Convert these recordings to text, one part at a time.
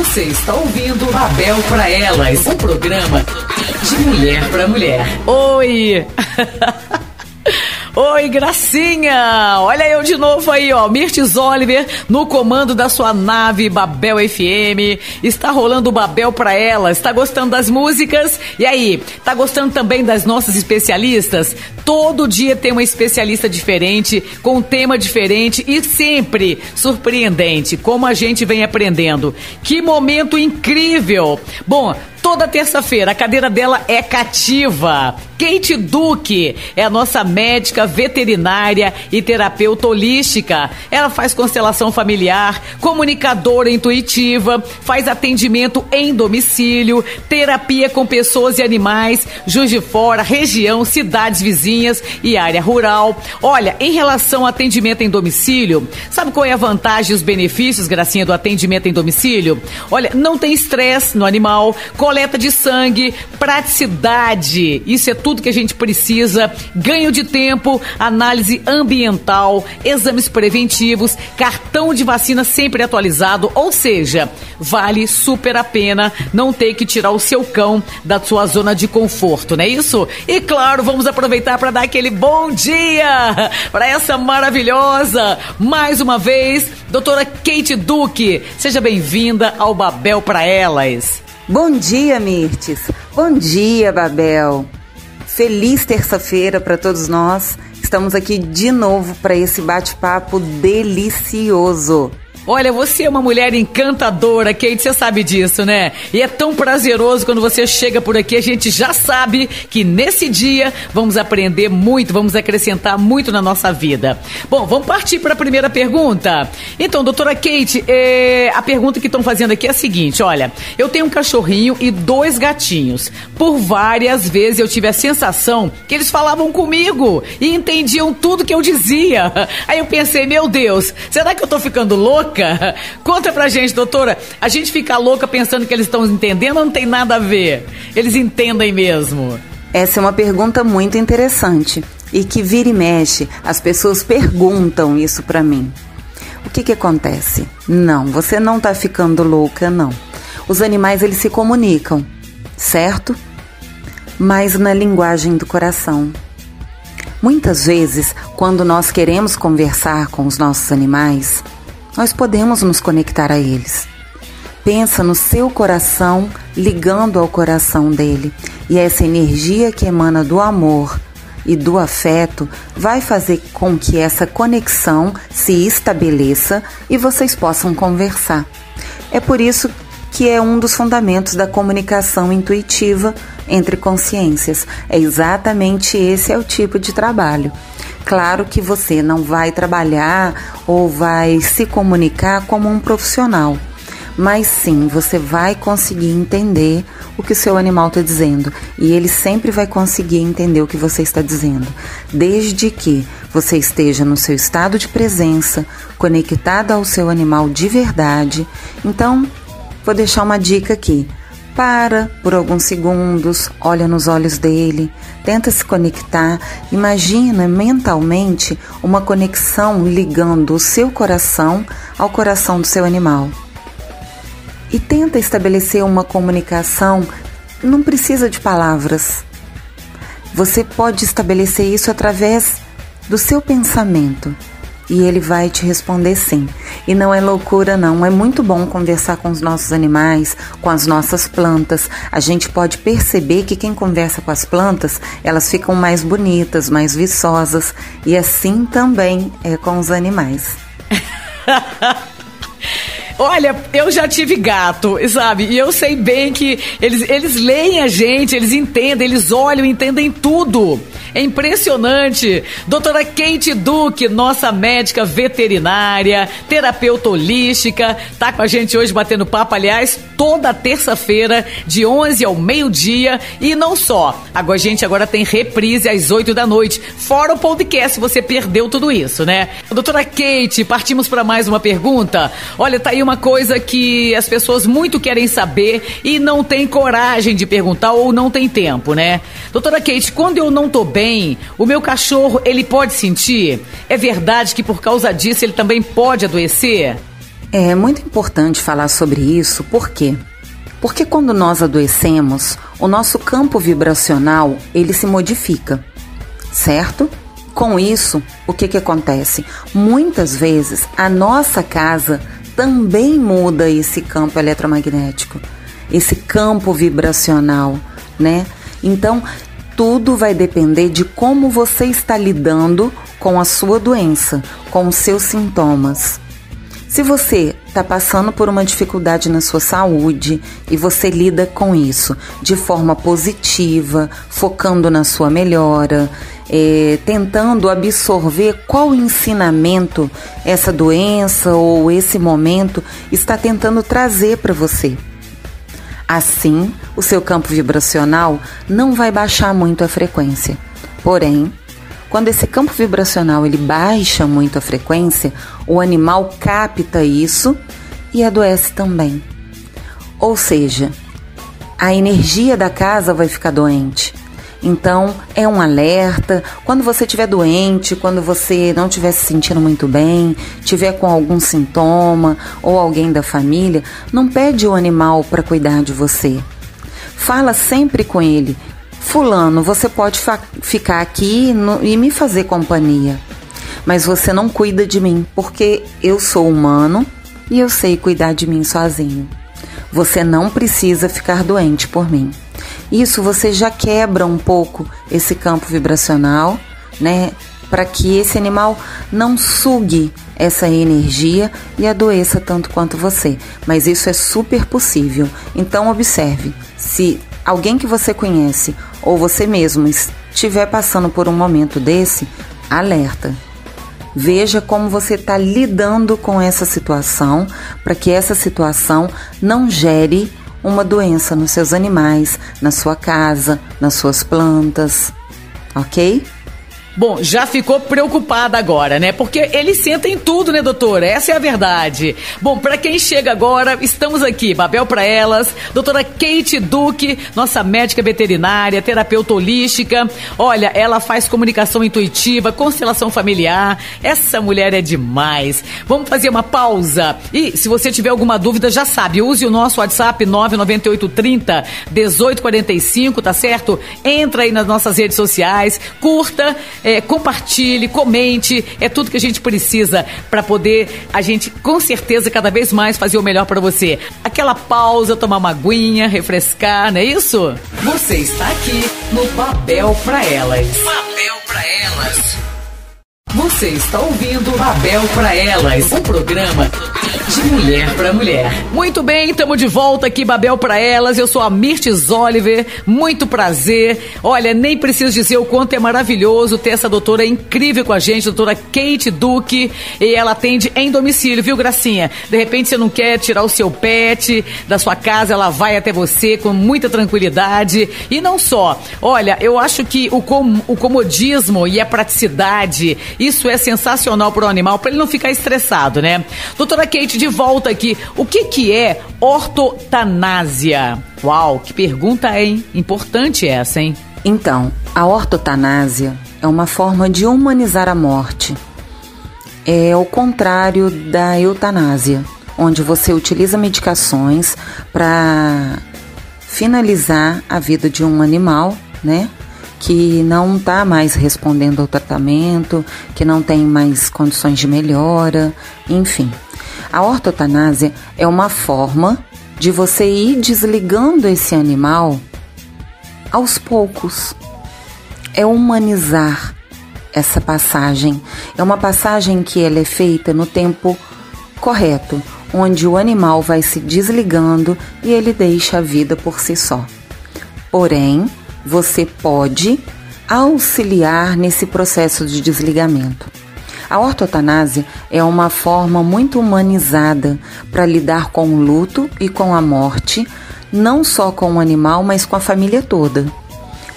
Você está ouvindo Babel para Elas, um programa de mulher para mulher. Oi! Oi, Gracinha! Olha eu de novo aí, ó. Mirtes Oliver no comando da sua nave Babel FM. Está rolando o Babel pra ela. Está gostando das músicas? E aí, tá gostando também das nossas especialistas? Todo dia tem uma especialista diferente, com um tema diferente e sempre surpreendente, como a gente vem aprendendo. Que momento incrível! Bom, Toda terça-feira a cadeira dela é cativa. Kate Duque é a nossa médica veterinária e terapeuta holística. Ela faz constelação familiar, comunicadora intuitiva, faz atendimento em domicílio, terapia com pessoas e animais, Juiz de Fora, região, cidades vizinhas e área rural. Olha, em relação ao atendimento em domicílio, sabe qual é a vantagem e os benefícios, Gracinha, do atendimento em domicílio? Olha, não tem estresse no animal, coleta de sangue, praticidade. Isso é tudo que a gente precisa. Ganho de tempo, análise ambiental, exames preventivos, cartão de vacina sempre atualizado, ou seja, vale super a pena não ter que tirar o seu cão da sua zona de conforto, não é isso? E claro, vamos aproveitar para dar aquele bom dia para essa maravilhosa, mais uma vez, doutora Kate Duque. Seja bem-vinda ao Babel para Elas. Bom dia, Mirtes. Bom dia, Babel. Feliz terça-feira para todos nós. Estamos aqui de novo para esse bate-papo delicioso. Olha, você é uma mulher encantadora, Kate, você sabe disso, né? E é tão prazeroso quando você chega por aqui, a gente já sabe que nesse dia vamos aprender muito, vamos acrescentar muito na nossa vida. Bom, vamos partir para a primeira pergunta. Então, doutora Kate, é, a pergunta que estão fazendo aqui é a seguinte: olha, eu tenho um cachorrinho e dois gatinhos. Por várias vezes eu tive a sensação que eles falavam comigo e entendiam tudo que eu dizia. Aí eu pensei, meu Deus, será que eu tô ficando louca? Louca? Conta pra gente, doutora. A gente fica louca pensando que eles estão entendendo ou não tem nada a ver? Eles entendem mesmo? Essa é uma pergunta muito interessante e que vira e mexe, as pessoas perguntam isso para mim. O que que acontece? Não, você não tá ficando louca, não. Os animais eles se comunicam, certo? Mas na linguagem do coração. Muitas vezes, quando nós queremos conversar com os nossos animais, nós podemos nos conectar a eles. Pensa no seu coração ligando ao coração dele, e essa energia que emana do amor e do afeto vai fazer com que essa conexão se estabeleça e vocês possam conversar. É por isso que é um dos fundamentos da comunicação intuitiva entre consciências. É exatamente esse é o tipo de trabalho. Claro que você não vai trabalhar ou vai se comunicar como um profissional, mas sim você vai conseguir entender o que o seu animal está dizendo e ele sempre vai conseguir entender o que você está dizendo, desde que você esteja no seu estado de presença, conectada ao seu animal de verdade. Então, vou deixar uma dica aqui. Para por alguns segundos, olha nos olhos dele, tenta se conectar, imagina mentalmente uma conexão ligando o seu coração ao coração do seu animal. E tenta estabelecer uma comunicação, não precisa de palavras. Você pode estabelecer isso através do seu pensamento e ele vai te responder sim. E não é loucura, não. É muito bom conversar com os nossos animais, com as nossas plantas. A gente pode perceber que quem conversa com as plantas, elas ficam mais bonitas, mais viçosas. E assim também é com os animais. Olha, eu já tive gato, sabe? E eu sei bem que eles, eles leem a gente, eles entendem, eles olham, entendem tudo. É impressionante. Doutora Kate Duque, nossa médica veterinária, terapeuta holística, tá com a gente hoje batendo papo, aliás, toda terça-feira, de 11 ao meio-dia. E não só, agora a gente agora tem reprise às 8 da noite, fora o podcast, você perdeu tudo isso, né? Doutora Kate, partimos para mais uma pergunta. Olha, tá aí uma coisa que as pessoas muito querem saber e não tem coragem de perguntar ou não tem tempo, né? Doutora Kate, quando eu não tô bem, o meu cachorro, ele pode sentir? É verdade que por causa disso ele também pode adoecer? É muito importante falar sobre isso, por quê? Porque quando nós adoecemos, o nosso campo vibracional, ele se modifica, certo? Com isso, o que que acontece? Muitas vezes a nossa casa também muda esse campo eletromagnético, esse campo vibracional, né? Então, tudo vai depender de como você está lidando com a sua doença, com os seus sintomas. Se você está passando por uma dificuldade na sua saúde e você lida com isso de forma positiva, focando na sua melhora, é, tentando absorver qual ensinamento essa doença ou esse momento está tentando trazer para você. Assim, o seu campo vibracional não vai baixar muito a frequência. Porém, quando esse campo vibracional ele baixa muito a frequência, o animal capta isso e adoece também. Ou seja, a energia da casa vai ficar doente. Então, é um alerta. Quando você estiver doente, quando você não estiver se sentindo muito bem, tiver com algum sintoma ou alguém da família, não pede o animal para cuidar de você. Fala sempre com ele Fulano, você pode ficar aqui no, e me fazer companhia, mas você não cuida de mim, porque eu sou humano e eu sei cuidar de mim sozinho. Você não precisa ficar doente por mim. Isso você já quebra um pouco esse campo vibracional, né? Para que esse animal não sugue essa energia e adoeça tanto quanto você. Mas isso é super possível. Então observe, se alguém que você conhece ou você mesmo estiver passando por um momento desse, alerta. Veja como você está lidando com essa situação para que essa situação não gere uma doença nos seus animais, na sua casa, nas suas plantas, ok? Bom, já ficou preocupada agora, né? Porque eles sentem tudo, né, doutora? Essa é a verdade. Bom, para quem chega agora, estamos aqui, Babel para elas, doutora Kate Duque, nossa médica veterinária, terapeuta holística. Olha, ela faz comunicação intuitiva, constelação familiar. Essa mulher é demais. Vamos fazer uma pausa. E se você tiver alguma dúvida, já sabe, use o nosso WhatsApp 99830 1845, tá certo? Entra aí nas nossas redes sociais, curta compartilhe, comente, é tudo que a gente precisa para poder a gente, com certeza, cada vez mais fazer o melhor para você. Aquela pausa, tomar uma aguinha, refrescar, não é isso? Você está aqui no Babel para Elas. Babel para Elas. Você está ouvindo Babel para Elas, um programa de mulher para mulher. Muito bem, estamos de volta aqui, Babel para elas. Eu sou a Mirtes Oliver, muito prazer. Olha, nem preciso dizer o quanto é maravilhoso ter essa doutora incrível com a gente, doutora Kate Duque, e ela atende em domicílio, viu, Gracinha? De repente você não quer tirar o seu pet da sua casa, ela vai até você com muita tranquilidade. E não só, olha, eu acho que o, com, o comodismo e a praticidade, isso é sensacional para o animal, para ele não ficar estressado, né? Doutora Kate, de volta aqui. O que, que é ortotanásia? Uau, que pergunta, hein? Importante essa, hein? Então, a ortotanásia é uma forma de humanizar a morte. É o contrário da eutanásia, onde você utiliza medicações para finalizar a vida de um animal, né? Que não está mais respondendo ao tratamento, que não tem mais condições de melhora, enfim. A ortotanásia é uma forma de você ir desligando esse animal aos poucos. É humanizar essa passagem. É uma passagem que ela é feita no tempo correto, onde o animal vai se desligando e ele deixa a vida por si só. Porém, você pode auxiliar nesse processo de desligamento. A ortotanásia é uma forma muito humanizada para lidar com o luto e com a morte, não só com o animal, mas com a família toda.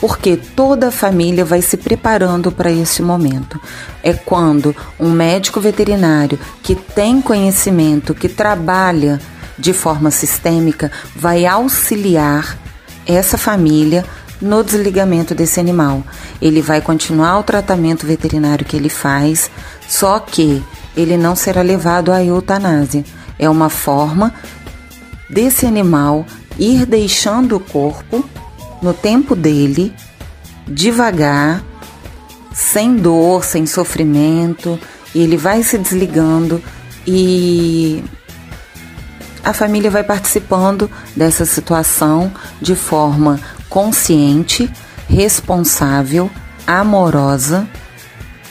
Porque toda a família vai se preparando para esse momento. É quando um médico veterinário que tem conhecimento, que trabalha de forma sistêmica, vai auxiliar essa família no desligamento desse animal. Ele vai continuar o tratamento veterinário que ele faz, só que ele não será levado à eutanásia. É uma forma desse animal ir deixando o corpo no tempo dele, devagar, sem dor, sem sofrimento, e ele vai se desligando e a família vai participando dessa situação de forma consciente, responsável, amorosa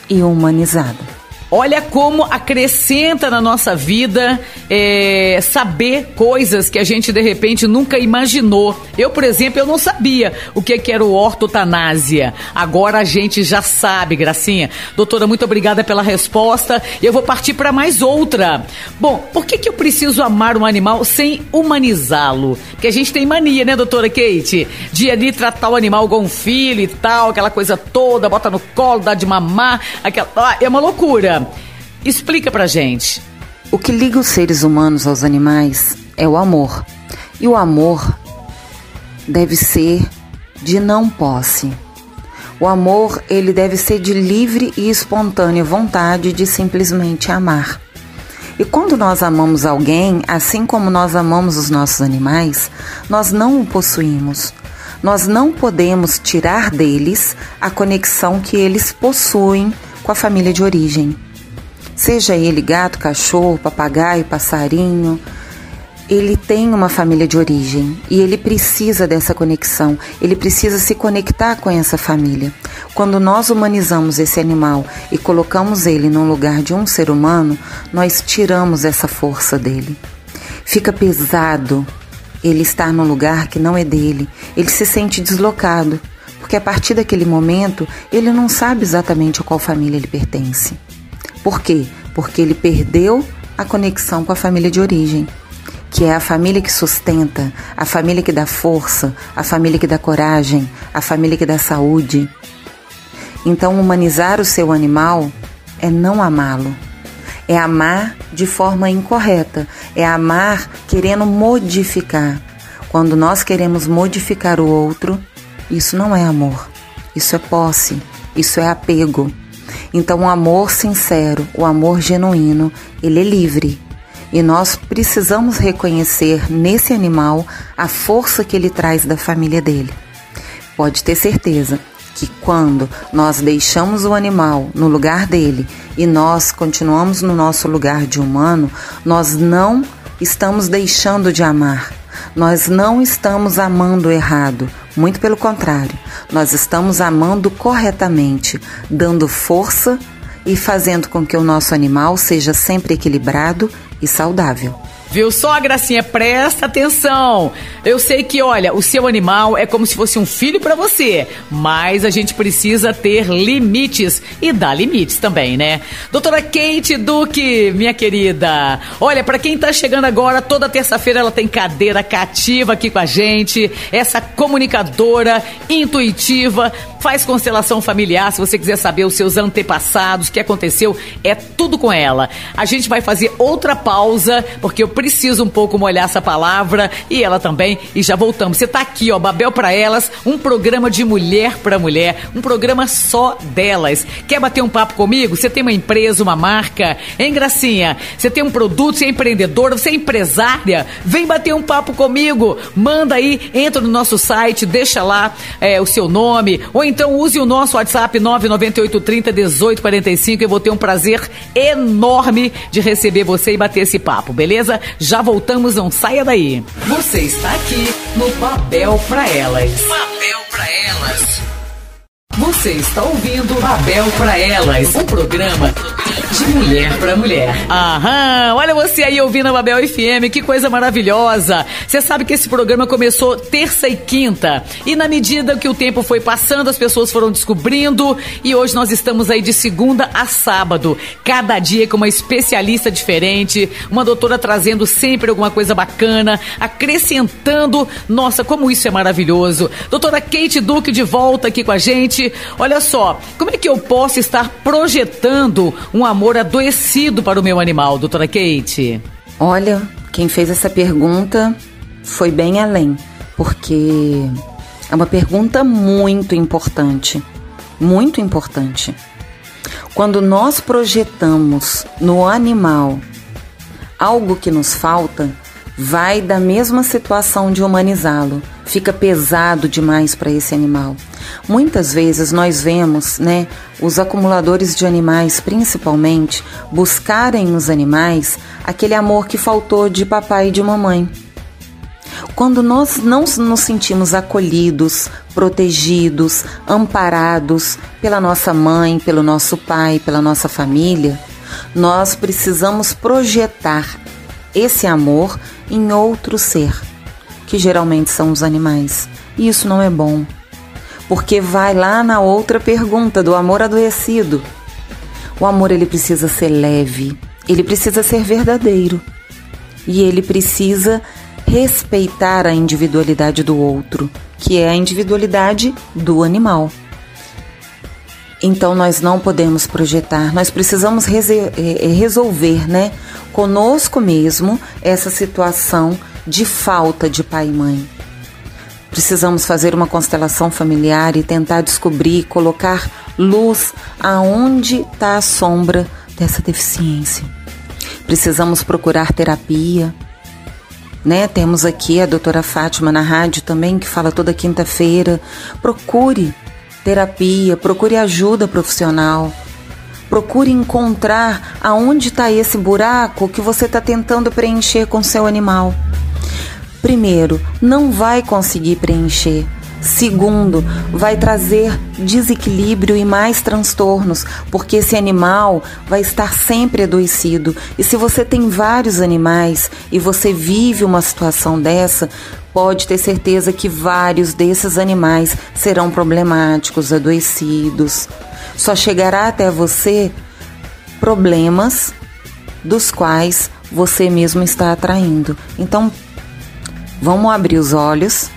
e humanizada. Olha como acrescenta na nossa vida é, saber coisas que a gente de repente nunca imaginou. Eu, por exemplo, eu não sabia o que, que era o ortotanásia. Agora a gente já sabe, Gracinha. Doutora, muito obrigada pela resposta. Eu vou partir para mais outra. Bom, por que, que eu preciso amar um animal sem humanizá-lo? Porque a gente tem mania, né, doutora Kate? De ali tratar o animal igual um filho e tal, aquela coisa toda, bota no colo, dá de mamar, aquela... Ah, é uma loucura. Explica pra gente. O que liga os seres humanos aos animais é o amor. E o amor deve ser de não posse. O amor, ele deve ser de livre e espontânea vontade de simplesmente amar. E quando nós amamos alguém, assim como nós amamos os nossos animais, nós não o possuímos. Nós não podemos tirar deles a conexão que eles possuem com a família de origem. Seja ele gato, cachorro, papagaio, passarinho, ele tem uma família de origem e ele precisa dessa conexão, ele precisa se conectar com essa família. Quando nós humanizamos esse animal e colocamos ele num lugar de um ser humano, nós tiramos essa força dele. Fica pesado ele estar num lugar que não é dele, ele se sente deslocado, porque a partir daquele momento ele não sabe exatamente a qual família ele pertence. Por quê? Porque ele perdeu a conexão com a família de origem, que é a família que sustenta, a família que dá força, a família que dá coragem, a família que dá saúde. Então, humanizar o seu animal é não amá-lo, é amar de forma incorreta, é amar querendo modificar. Quando nós queremos modificar o outro, isso não é amor, isso é posse, isso é apego. Então, o amor sincero, o amor genuíno, ele é livre. E nós precisamos reconhecer nesse animal a força que ele traz da família dele. Pode ter certeza que quando nós deixamos o animal no lugar dele e nós continuamos no nosso lugar de humano, nós não estamos deixando de amar. Nós não estamos amando errado, muito pelo contrário, nós estamos amando corretamente, dando força e fazendo com que o nosso animal seja sempre equilibrado e saudável. Viu só, Gracinha? Presta atenção. Eu sei que, olha, o seu animal é como se fosse um filho para você, mas a gente precisa ter limites e dar limites também, né? Doutora Kate Duque, minha querida. Olha, para quem tá chegando agora, toda terça-feira ela tem cadeira cativa aqui com a gente. Essa comunicadora intuitiva, faz constelação familiar. Se você quiser saber os seus antepassados, o que aconteceu, é tudo com ela. A gente vai fazer outra pausa, porque eu preciso um pouco molhar essa palavra e ela também. E já voltamos. Você tá aqui, ó, Babel para Elas, um programa de mulher para mulher, um programa só delas. Quer bater um papo comigo? Você tem uma empresa, uma marca? Hein, Gracinha? Você tem um produto, você é empreendedora, você é empresária? Vem bater um papo comigo. Manda aí, entra no nosso site, deixa lá é, o seu nome, ou então use o nosso WhatsApp 99830 1845. Eu vou ter um prazer enorme de receber você e bater esse papo, beleza? Já voltamos, não saia daí. Você está aqui no Babel para Elas. Babel para Elas. Você está ouvindo Babel para Elas, um programa de mulher para mulher. Aham, olha você aí ouvindo a Babel FM, que coisa maravilhosa. Você sabe que esse programa começou terça e quinta. E na medida que o tempo foi passando, as pessoas foram descobrindo. E hoje nós estamos aí de segunda a sábado. Cada dia com uma especialista diferente, uma doutora trazendo sempre alguma coisa bacana, acrescentando. Nossa, como isso é maravilhoso. Doutora Kate Duque de volta aqui com a gente. Olha só, como é que eu posso estar projetando um amor adoecido para o meu animal, doutora Kate? Olha, quem fez essa pergunta foi bem além, porque é uma pergunta muito importante. Muito importante. Quando nós projetamos no animal algo que nos falta, vai da mesma situação de humanizá-lo. Fica pesado demais para esse animal. Muitas vezes nós vemos, né, os acumuladores de animais, principalmente, buscarem nos animais aquele amor que faltou de papai e de mamãe. Quando nós não nos sentimos acolhidos, protegidos, amparados pela nossa mãe, pelo nosso pai, pela nossa família, nós precisamos projetar esse amor em outro ser, que geralmente são os animais. E isso não é bom, porque vai lá na outra pergunta do amor adoecido. O amor ele precisa ser leve, ele precisa ser verdadeiro. E ele precisa respeitar a individualidade do outro, que é a individualidade do animal. Então nós não podemos projetar, nós precisamos eh, eh, resolver, né, conosco mesmo essa situação de falta de pai e mãe. Precisamos fazer uma constelação familiar e tentar descobrir, colocar luz aonde está a sombra dessa deficiência. Precisamos procurar terapia, né? Temos aqui a doutora Fátima na rádio também, que fala toda quinta-feira. Procure terapia, procure ajuda profissional. Procure encontrar aonde está esse buraco que você está tentando preencher com seu animal. Primeiro, não vai conseguir preencher. Segundo, vai trazer desequilíbrio e mais transtornos, porque esse animal vai estar sempre adoecido. E se você tem vários animais e você vive uma situação dessa, pode ter certeza que vários desses animais serão problemáticos, adoecidos. Só chegará até você problemas dos quais você mesmo está atraindo. Então, vamos abrir os olhos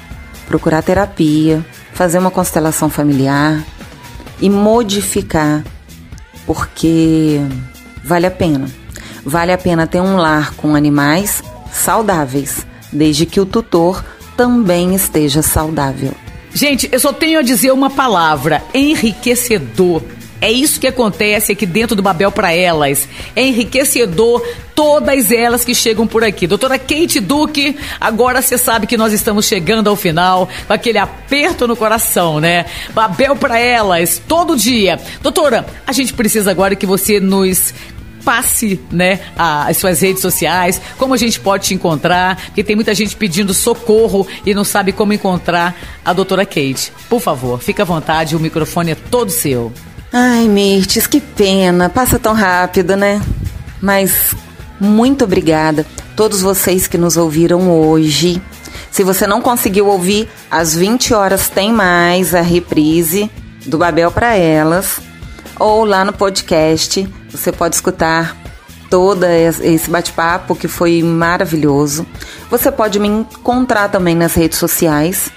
procurar terapia, fazer uma constelação familiar e modificar, porque vale a pena. Vale a pena ter um lar com animais saudáveis, desde que o tutor também esteja saudável. Gente, eu só tenho a dizer uma palavra: enriquecedor. É isso que acontece aqui dentro do Babel para elas. É enriquecedor todas elas que chegam por aqui. Doutora Kate Duque, agora você sabe que nós estamos chegando ao final com aquele aperto no coração, né? Babel para elas, todo dia. Doutora, a gente precisa agora que você nos passe, né, as suas redes sociais, como a gente pode te encontrar, porque tem muita gente pedindo socorro e não sabe como encontrar a doutora Kate. Por favor, fica à vontade, o microfone é todo seu. Ai, Mirtes, que pena. Passa tão rápido, né? Mas muito obrigada todos vocês que nos ouviram hoje. Se você não conseguiu ouvir, às 20 horas tem mais a reprise do Babel para elas ou lá no podcast, você pode escutar todo esse bate-papo que foi maravilhoso. Você pode me encontrar também nas redes sociais.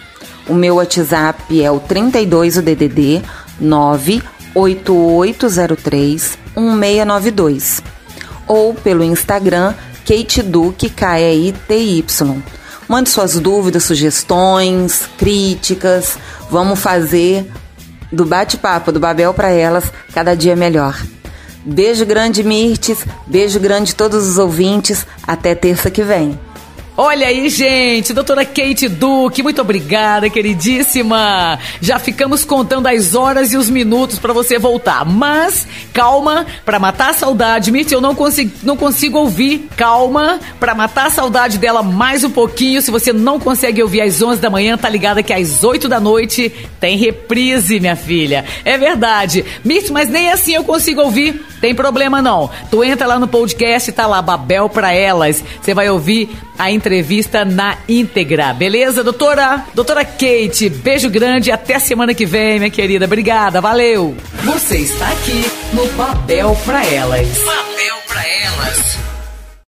O meu WhatsApp é o 32 o DDD 9 8803 1692 ou pelo Instagram Kate Duque K-E-I-T-Y. Mande suas dúvidas, sugestões, críticas. Vamos fazer do bate-papo do Babel para elas cada dia melhor. Beijo grande, Mirtes. Beijo grande todos os ouvintes. Até terça que vem. Olha aí, gente, doutora Kate Duque, muito obrigada, queridíssima. Já ficamos contando as horas e os minutos para você voltar. Mas, calma, para matar a saudade. Mirth, eu não consigo, não consigo ouvir. Calma, para matar a saudade dela mais um pouquinho. Se você não consegue ouvir às 11 da manhã, tá ligada que às 8 da noite tem reprise, minha filha. É verdade. Mirth, mas nem assim eu consigo ouvir. Tem problema não. Tu entra lá no podcast, tá lá, Babel para elas. Você vai ouvir a entrevista na íntegra, beleza, doutora? Doutora Kate, beijo grande até semana que vem, minha querida. Obrigada, valeu. Você está aqui no Babel para elas. Babel para elas.